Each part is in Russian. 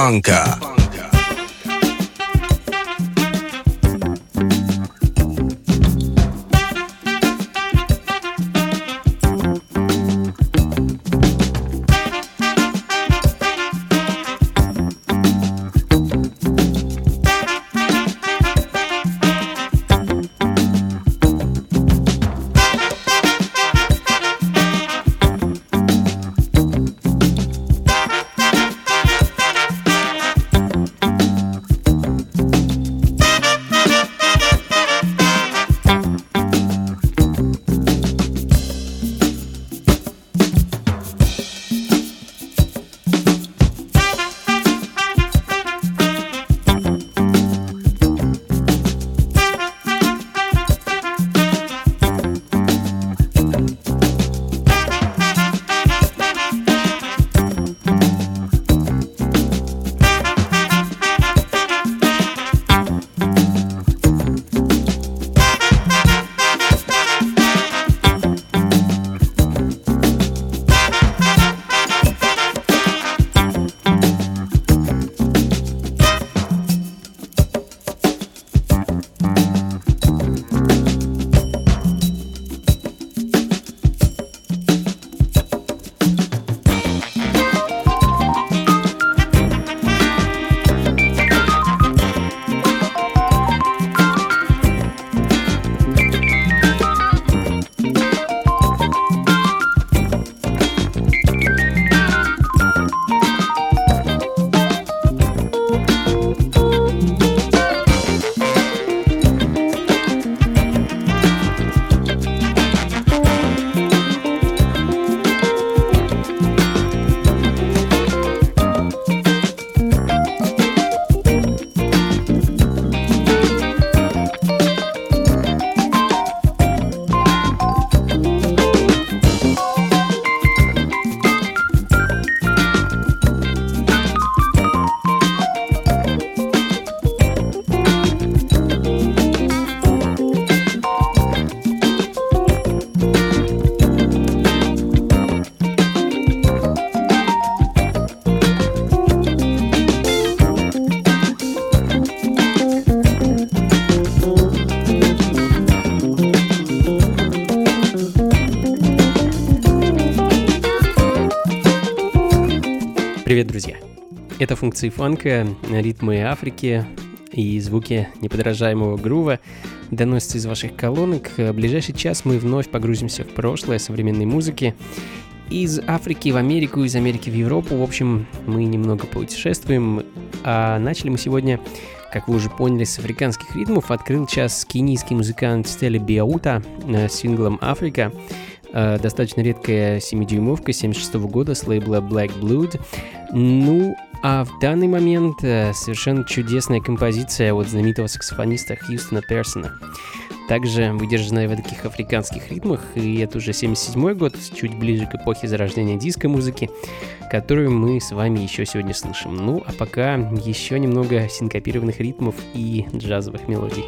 Funka. Это функции фанка, ритмы Африки и звуки неподражаемого грува доносятся из ваших колонок. В ближайший час мы вновь погрузимся в прошлое современной музыки. Из Африки в Америку, из Америки в Европу. В общем, мы немного путешествуем. А начали мы сегодня, как вы уже поняли, с африканских ритмов. Открыл час кенийский музыкант Стелли Биаута э, с синглом «Африка». Э, достаточно редкая 7-дюймовка 76 года с лейбла Black Blood. Ну, а в данный момент э, совершенно чудесная композиция от знаменитого саксофониста Хьюстона Персона. Также выдержанная в таких африканских ритмах, и это уже 77 год, чуть ближе к эпохе зарождения диско-музыки, которую мы с вами еще сегодня слышим. Ну, а пока еще немного синкопированных ритмов и джазовых мелодий.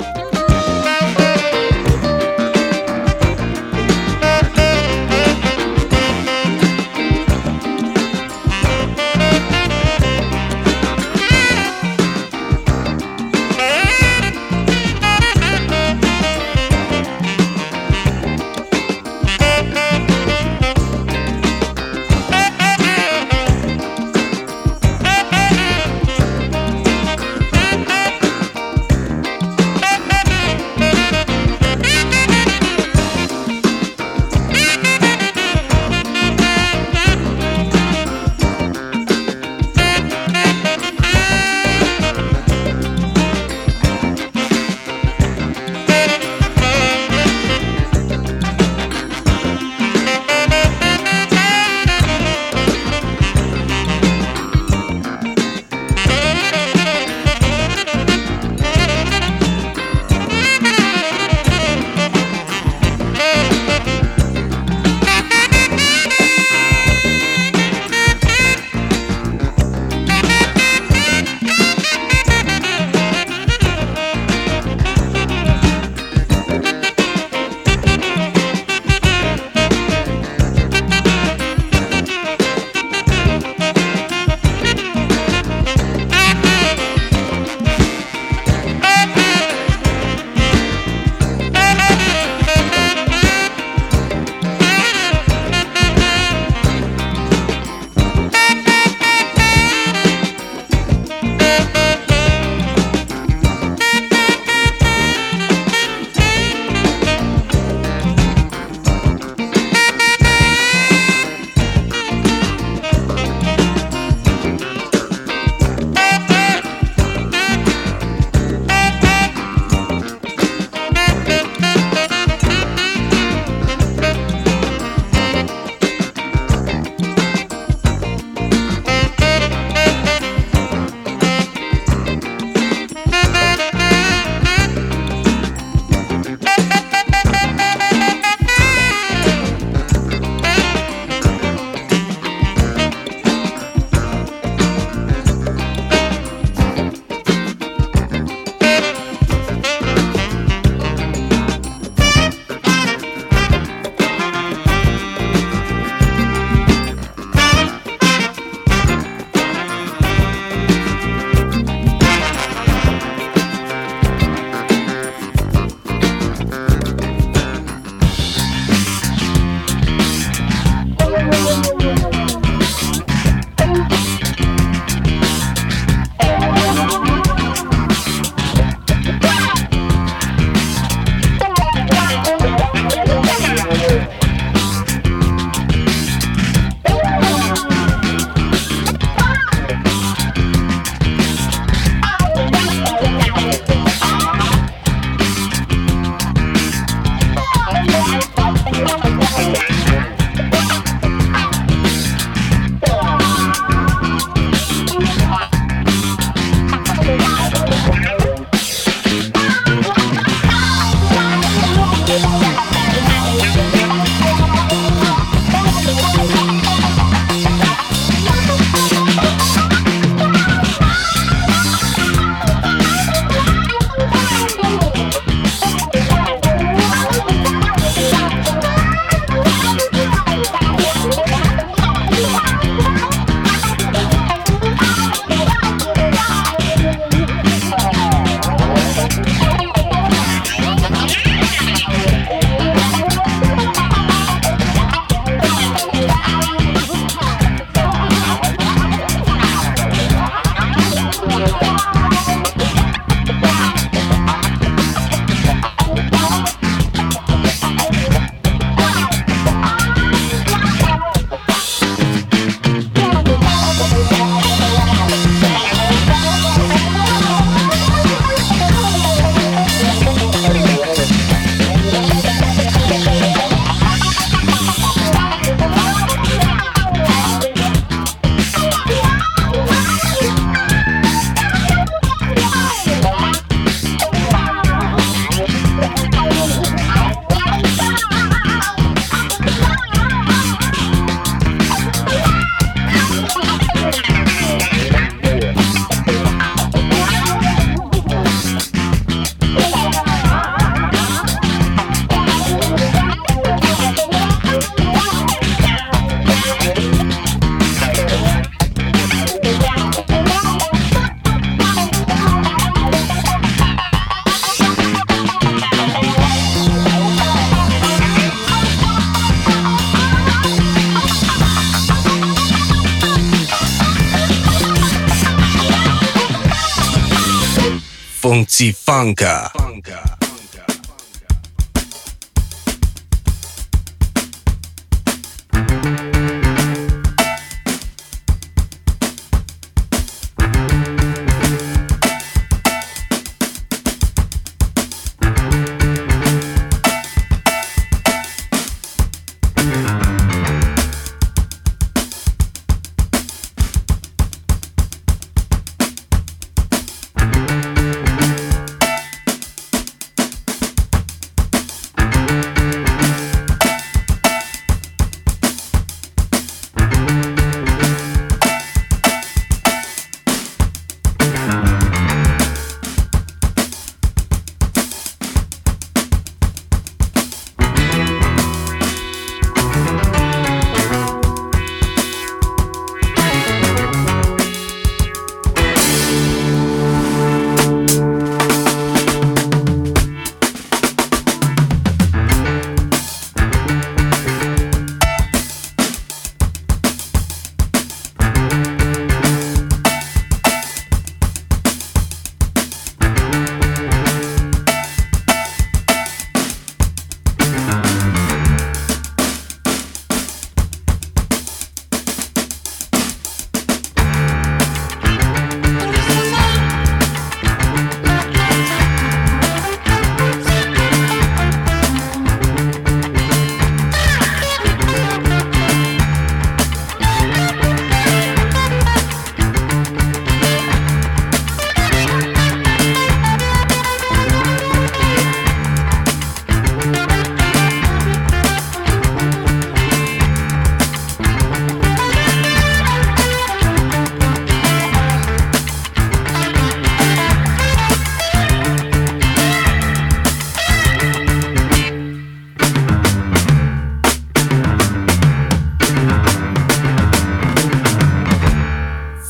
Funka. Funka.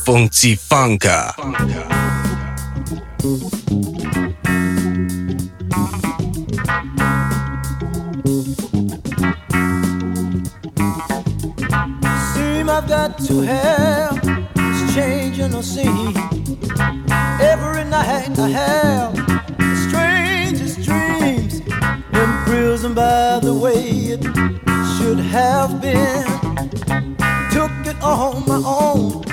Funky Funka. Seem I've got to have this change in the scene. Every night I have the strangest dreams, imprisoned by the way it should have been. Took it on my own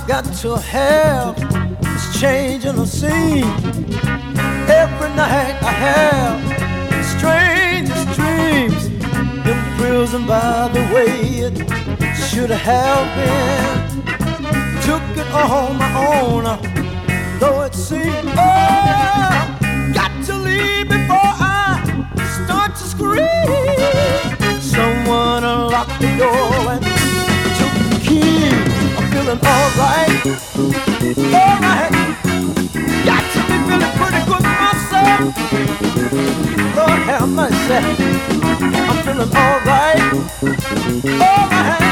I've got to have this changing the scene. Every night I have the strangest dreams, imprisoned by the way it should have been. Took it on my own, uh, though it seemed. Oh, got to leave before I start to scream. Someone unlocked the door feeling alright, alright. Got to be feeling pretty good myself. Lord have mercy. I'm feeling alright, alright.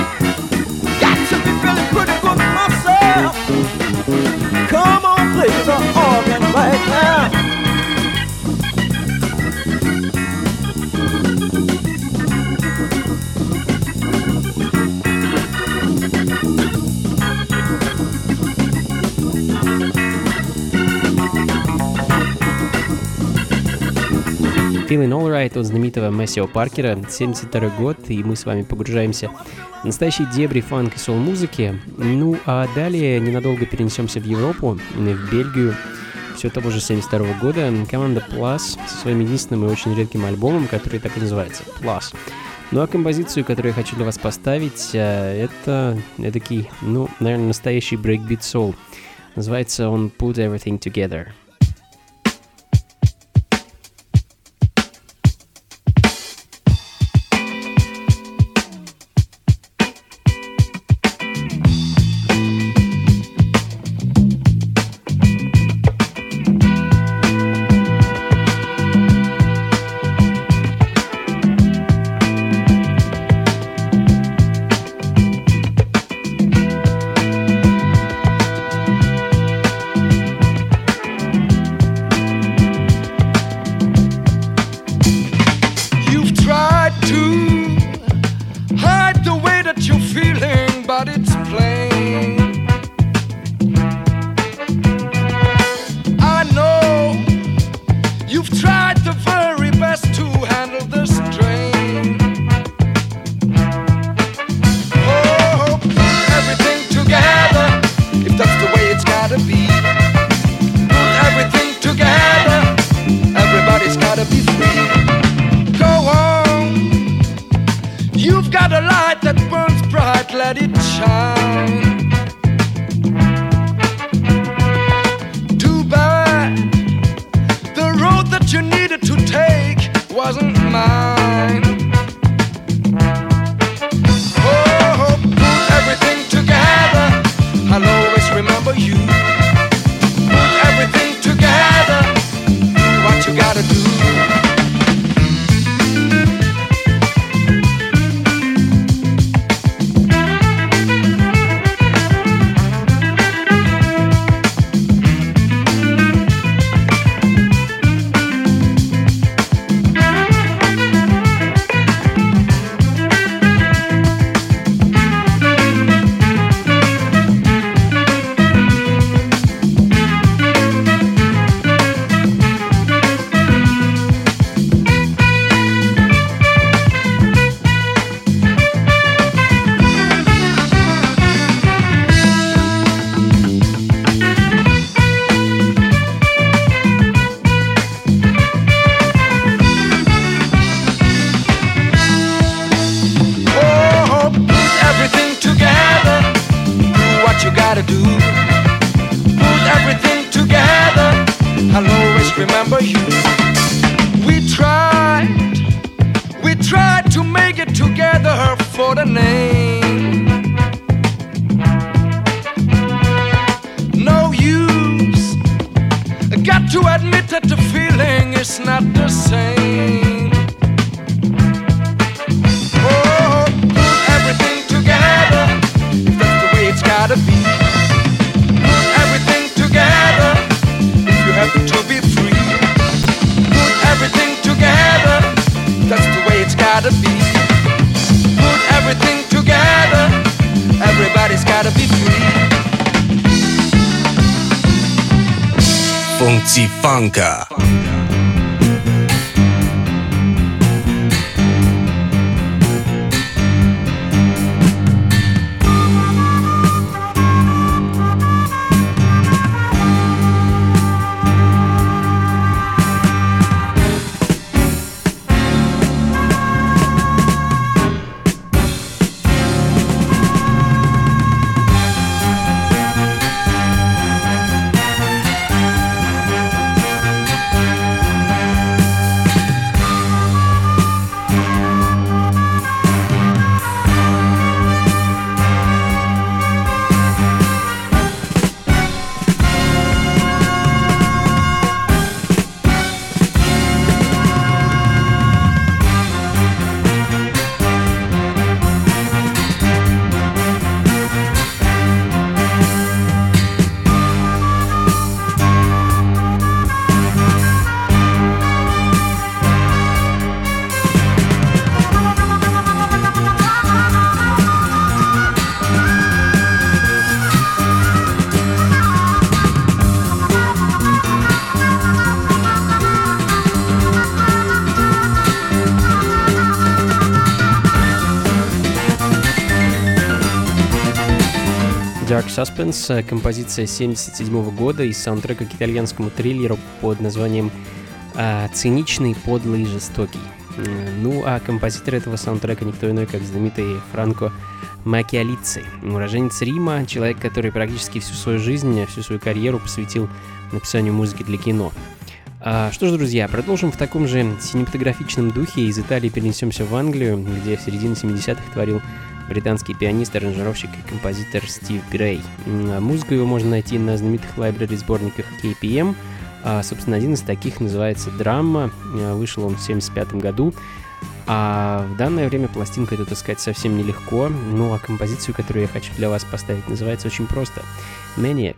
Got to be feeling pretty good myself. Come on, play the organ Feeling Alright от знаменитого Мэйсио Паркера, 72 год, и мы с вами погружаемся в настоящие дебри фанк и соул-музыки. Ну, а далее ненадолго перенесемся в Европу, в Бельгию, все того же 72 года, команда Plus со своим единственным и очень редким альбомом, который так и называется, Plus. Ну а композицию, которую я хочу для вас поставить, э, это эдакий, ну, наверное, настоящий брейкбит soul. Называется он Put Everything Together. Funka. Suspense, э, композиция 77 года из саундтрека к итальянскому триллеру под названием а, «Циничный, подлый, жестокий». Ну, а композитор этого саундтрека никто иной, как знаменитый Франко Макиалици, уроженец Рима, человек, который практически всю свою жизнь, всю свою карьеру посвятил написанию музыки для кино. А, что ж, друзья, продолжим в таком же синематографичном духе. Из Италии перенесемся в Англию, где в середине 70-х творил британский пианист, аранжировщик и композитор Стив Грей. А Музыку его можно найти на знаменитых лайбрери-сборниках KPM. А, собственно, один из таких называется «Драма». А, Вышел он в 75 году. А в данное время пластинку эту таскать совсем нелегко. Ну а композицию, которую я хочу для вас поставить, называется очень просто «Maniac».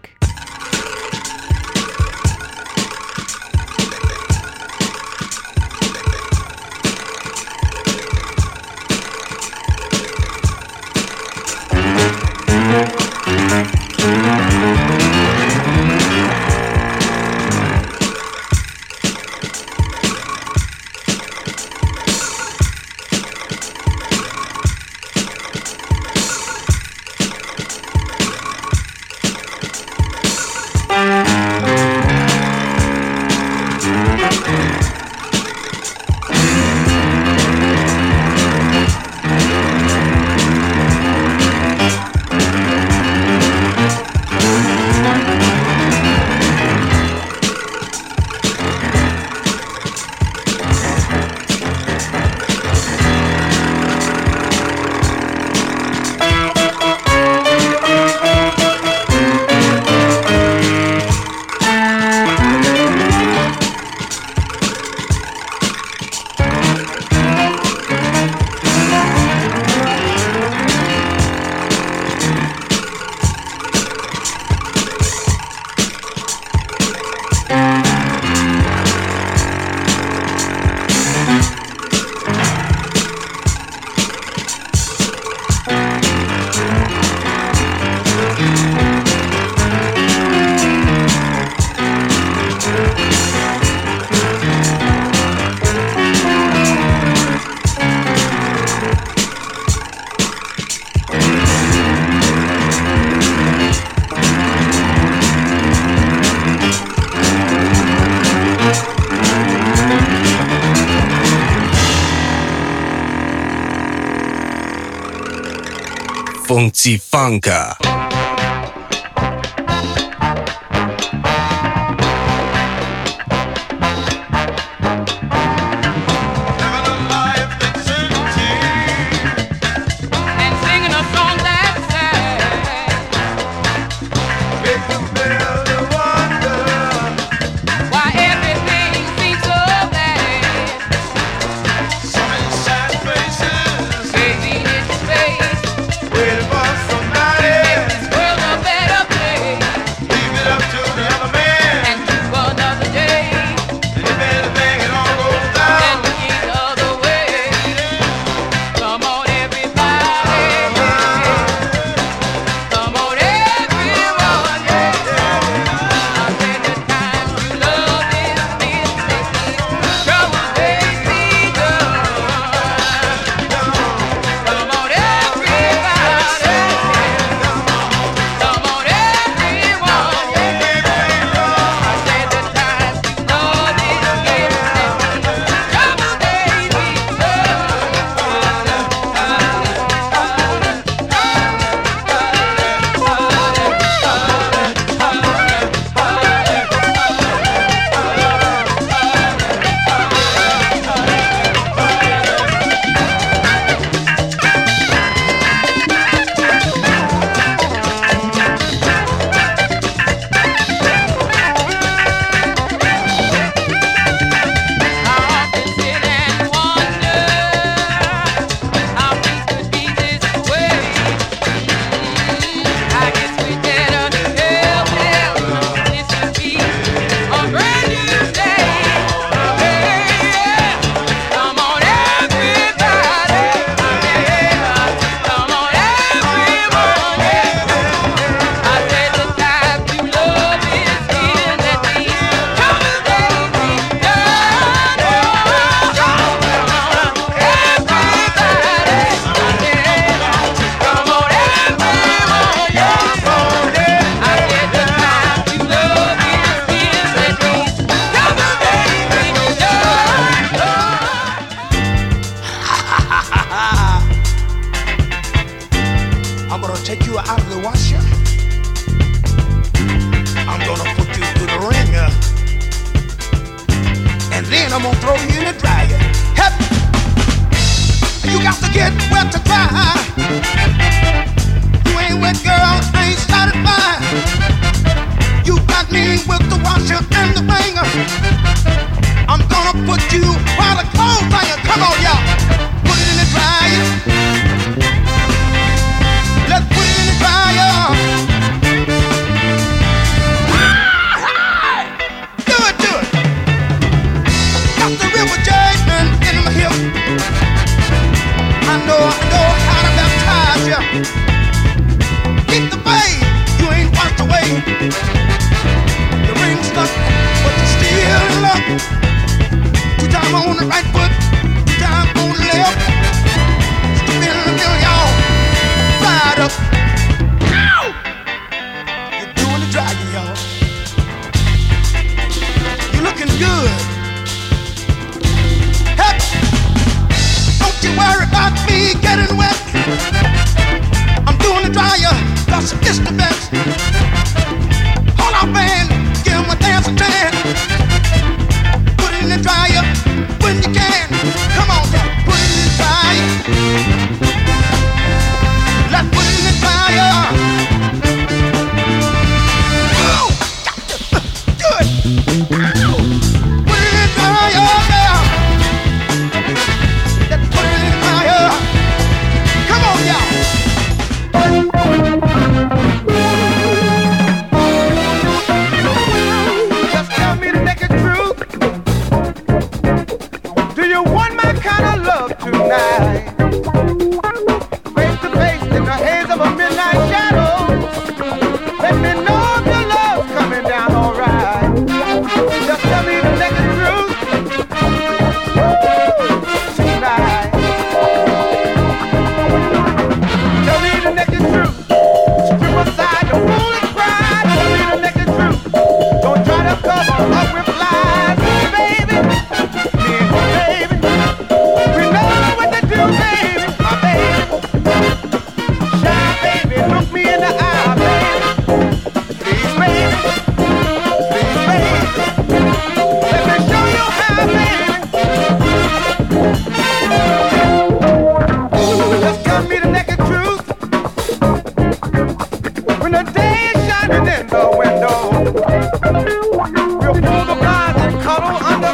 Funka.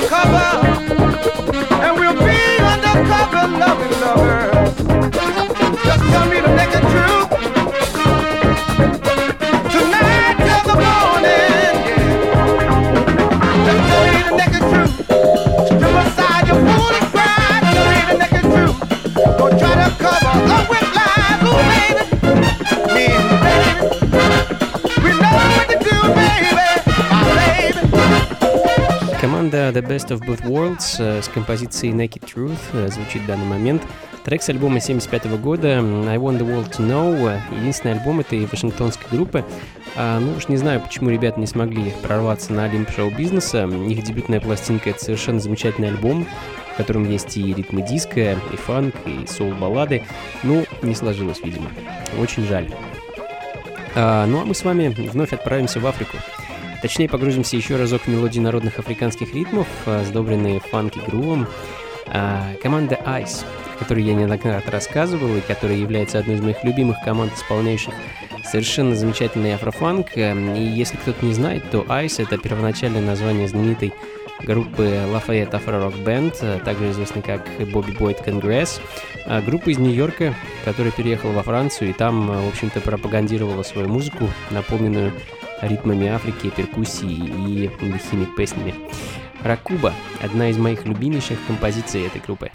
cover. The Best of Both Worlds э, с композицией Naked Truth э, звучит в данный момент. Трек с альбома 75 года I Want the World to Know. Единственный альбом этой вашингтонской группы. А, ну уж не знаю, почему ребята не смогли прорваться на Олимп шоу-бизнеса. Их дебютная пластинка — это совершенно замечательный альбом, в котором есть и ритмы диска, и фанк, и соул-баллады. Ну, не сложилось, видимо. Очень жаль. А, ну а мы с вами вновь отправимся в Африку. Точнее, погрузимся еще разок в мелодии народных африканских ритмов, а, сдобренные фанки-грувом. А, команда Ice, о которой я неоднократно рассказывал, и которая является одной из моих любимых команд, исполняющих совершенно замечательный афрофанк. Эм, и если кто-то не знает, то Ice — это первоначальное название знаменитой группы Lafayette Afro Rock Band, также известной как Bobby Boyd Congress. А, группа из Нью-Йорка, которая переехала во Францию и там, в общем-то, пропагандировала свою музыку, наполненную ритмами Африки, перкуссией и лихими песнями. Ракуба – одна из моих любимейших композиций этой группы.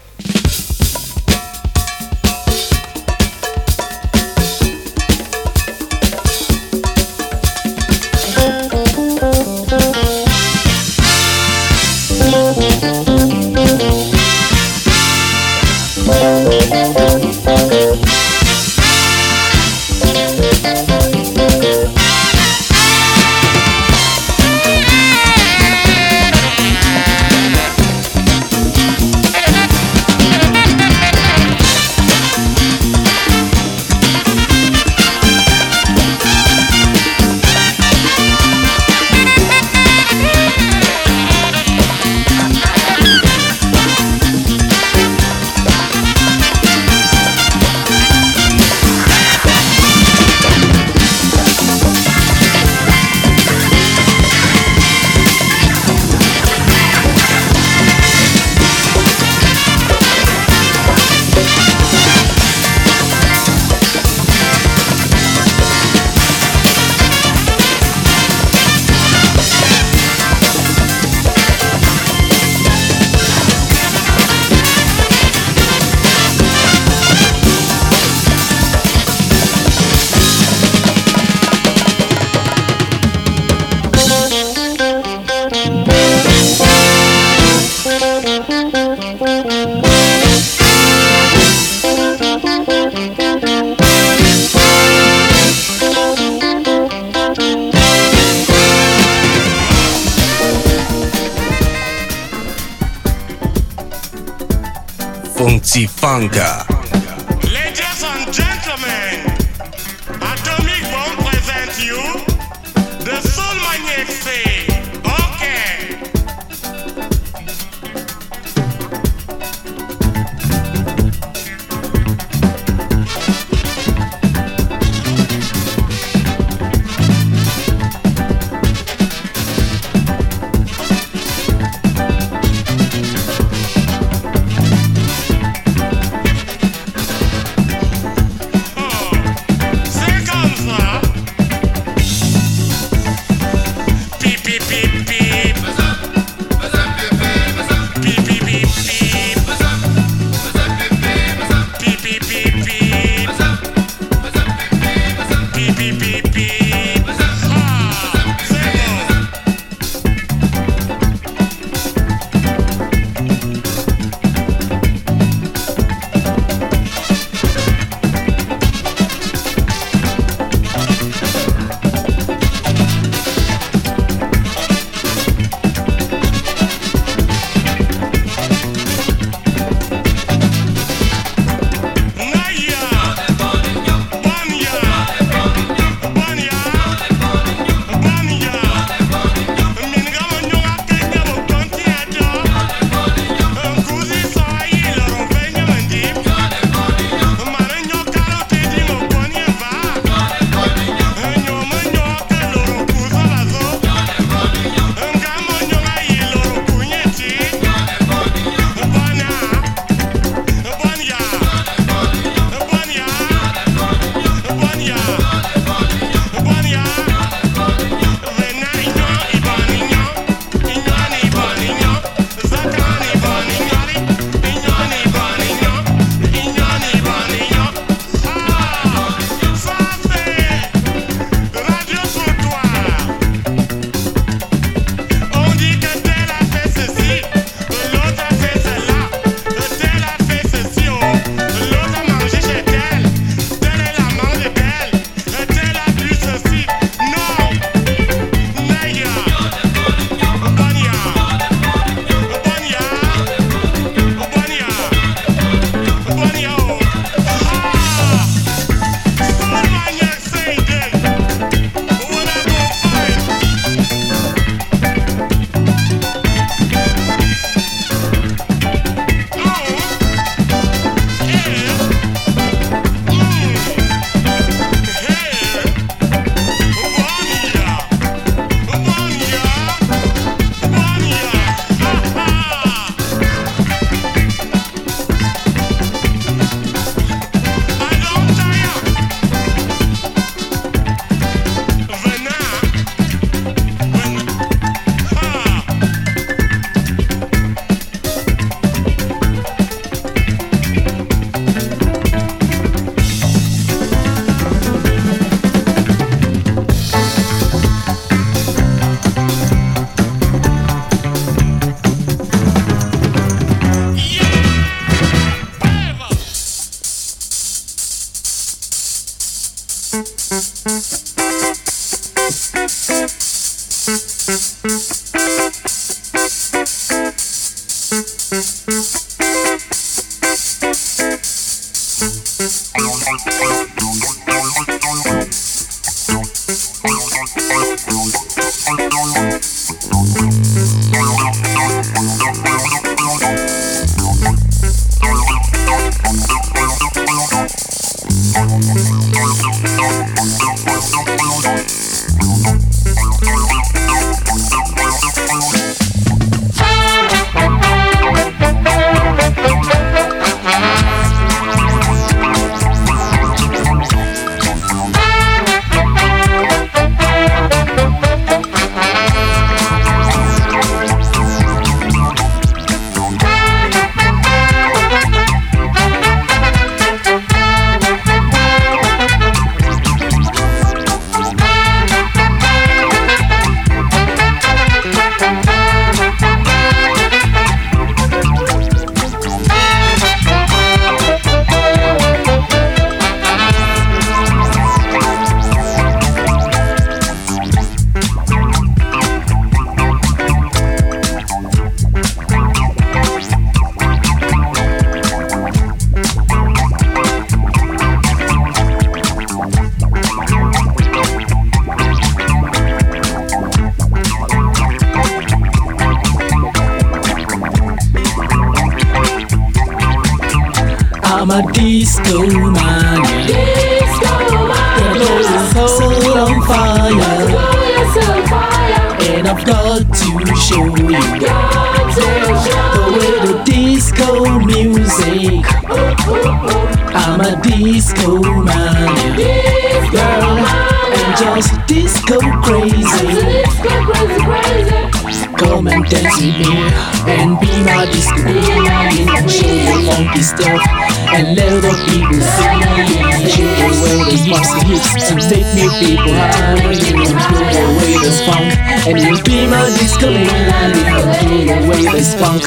And you'll be my disco lady I'll give away this funk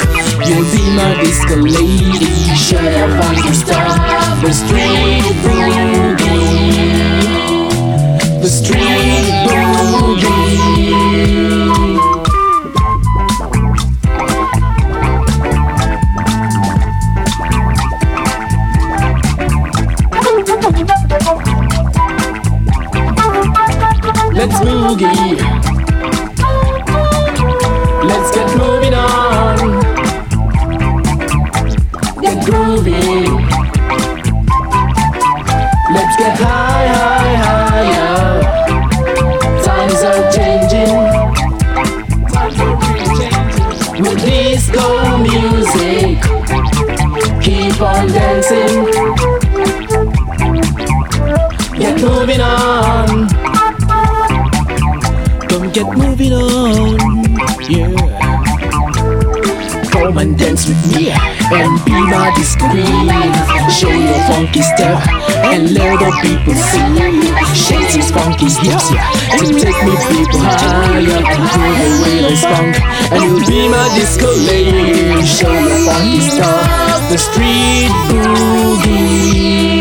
You'll be my disco lady Shut up, I'm the The street boogie. The street boogie. Let's boogie. get moving on. Yeah. Come and dance with me and be my disco queen. Show your funky step and let the people see. Shake these funky steps yeah, and take me people higher. Do the way I spunk and you'll be my disco lady. Show your funky stuff, the street boogie.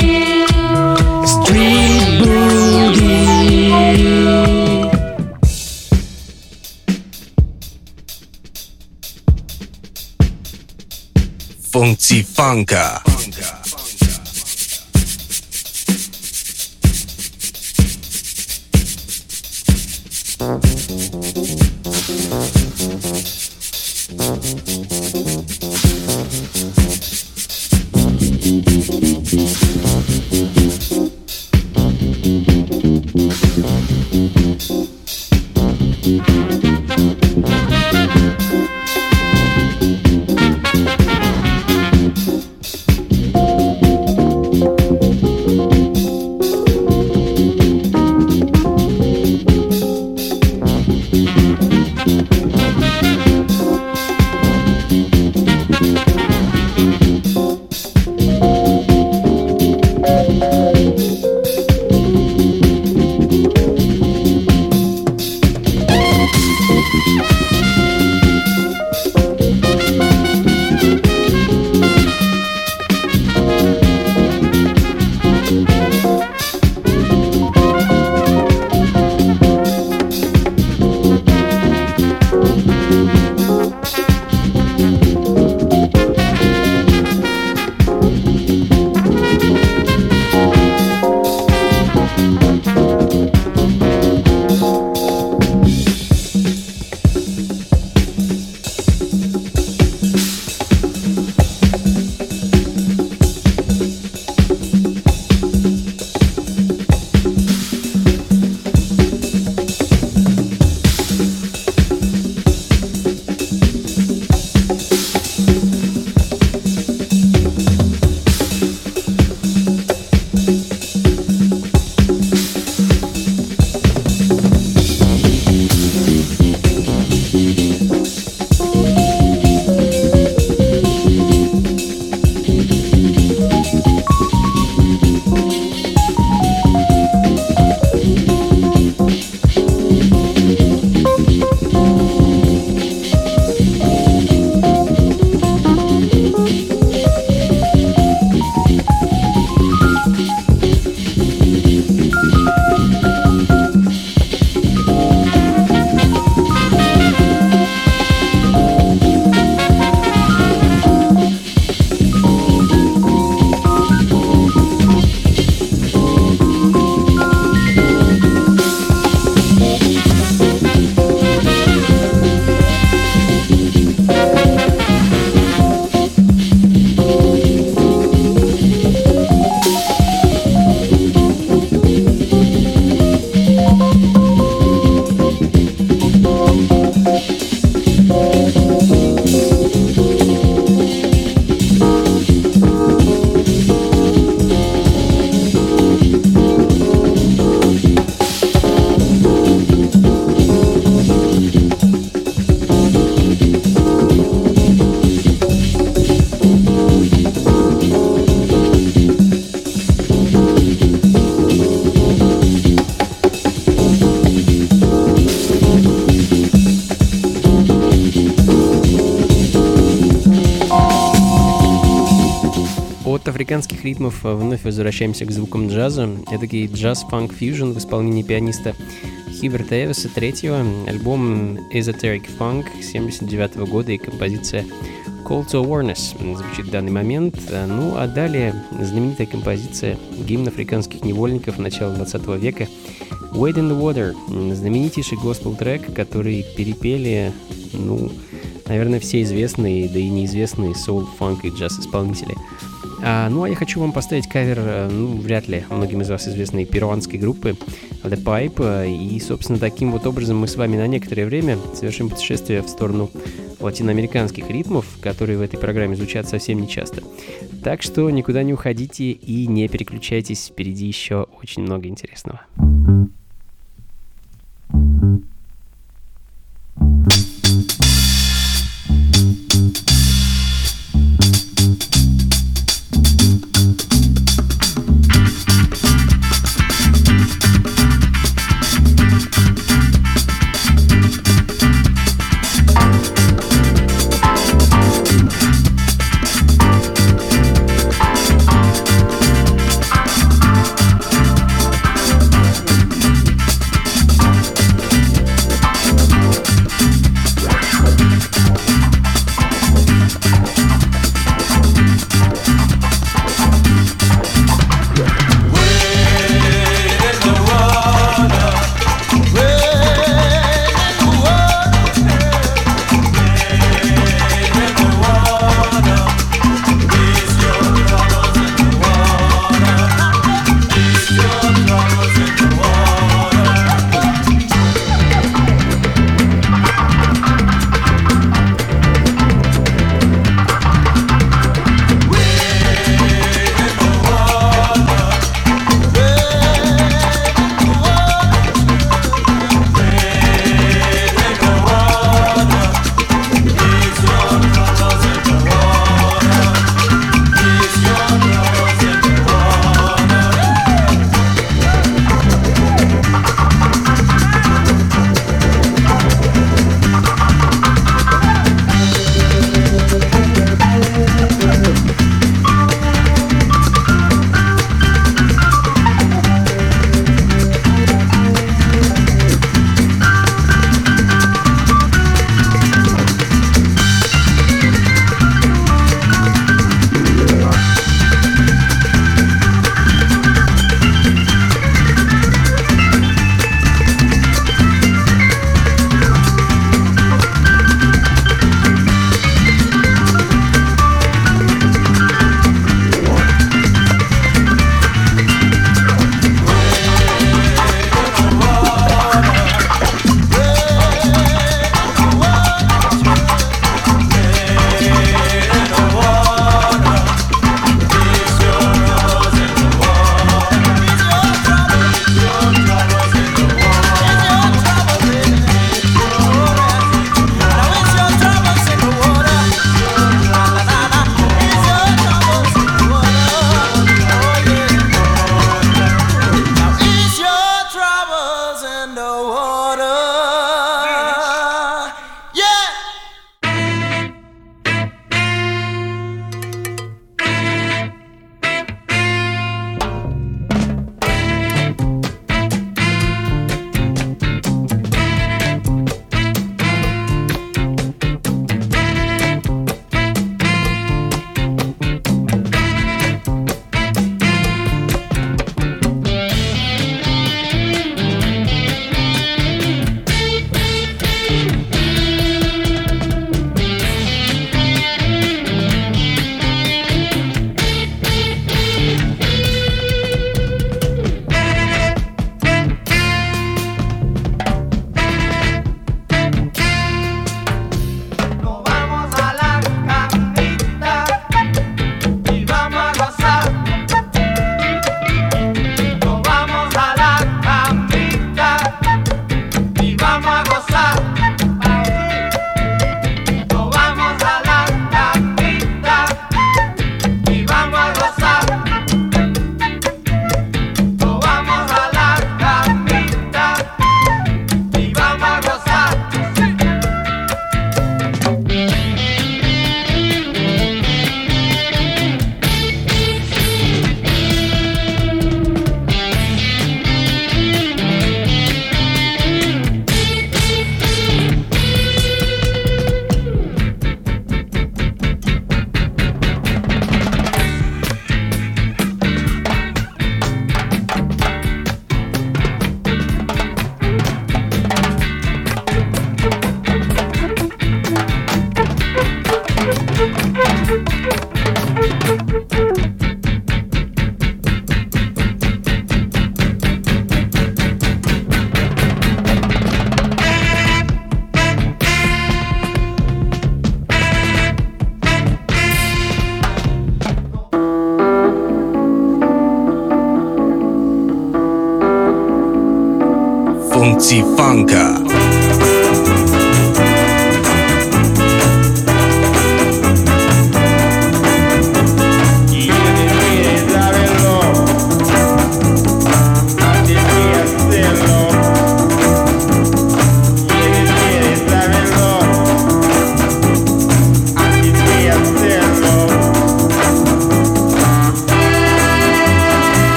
风姿放歌。Ритмов вновь возвращаемся к звукам джаза. Это джаз-фанк фьюжн в исполнении пианиста Хиберта Эвиса третьего, альбом Esoteric Funk 79 года и композиция Call to Awareness звучит в данный момент. Ну а далее знаменитая композиция гимн африканских невольников начала 20 века Wade in the Water, знаменитейший госпел-трек, который перепели, ну, наверное, все известные, да и неизвестные соул, фанк и джаз-исполнители. А, ну, а я хочу вам поставить кавер, э, ну, вряд ли многим из вас известной перуанской группы The Pipe. И, собственно, таким вот образом мы с вами на некоторое время совершим путешествие в сторону латиноамериканских ритмов, которые в этой программе звучат совсем нечасто. Так что никуда не уходите и не переключайтесь, впереди еще очень много интересного. Funky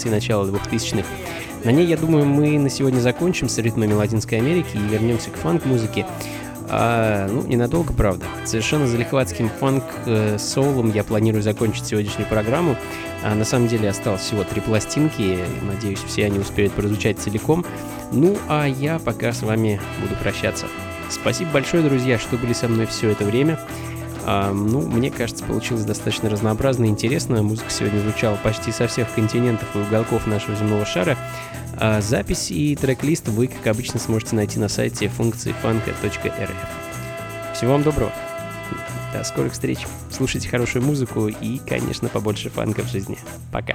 с композицией начала 2000-х. На ней, я думаю, мы на сегодня закончим с ритмами Латинской Америки и вернемся к фанк-музыке. А, ну, ненадолго, правда. Совершенно залихватским фанк-соулом я планирую закончить сегодняшнюю программу. А на самом деле осталось всего три пластинки. Надеюсь, все они успеют прозвучать целиком. Ну, а я пока с вами буду прощаться. Спасибо большое, друзья, что были со мной все это время. А, ну, мне кажется, получилось достаточно разнообразно и интересно. Музыка сегодня звучала почти со всех континентов и уголков нашего земного шара. А запись и трек-лист вы, как обычно, сможете найти на сайте функции фанка.рф. Всего вам доброго. До скорых встреч. Слушайте хорошую музыку и, конечно, побольше фанка в жизни. Пока.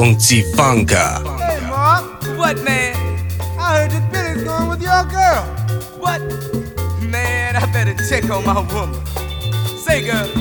Funky Funka. Hey, Mark. What, man? I heard that Billy's going with your girl. What? Man, I better check on my woman. Say, girl.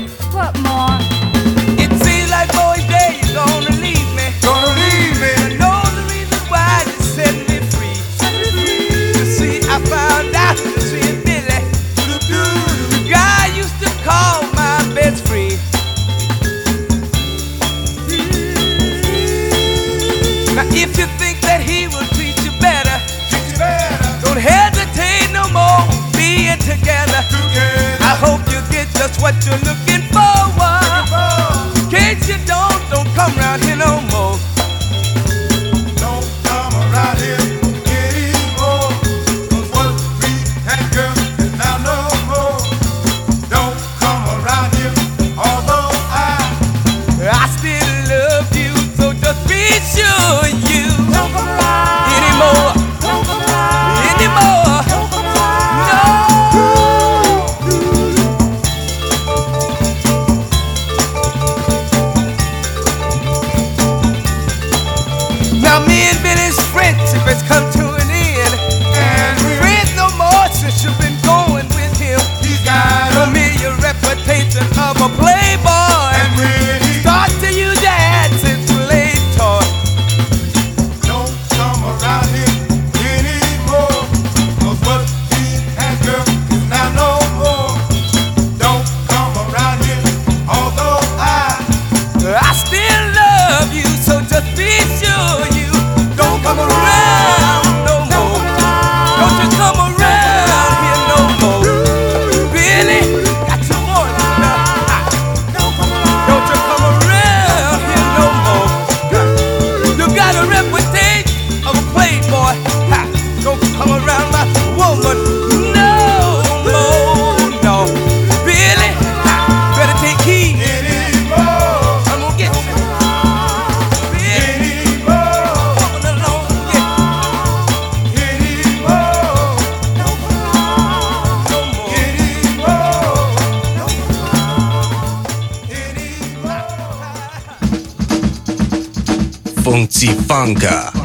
what you're looking for. Looking for. Case you don't, don't come round here no more. Blanca.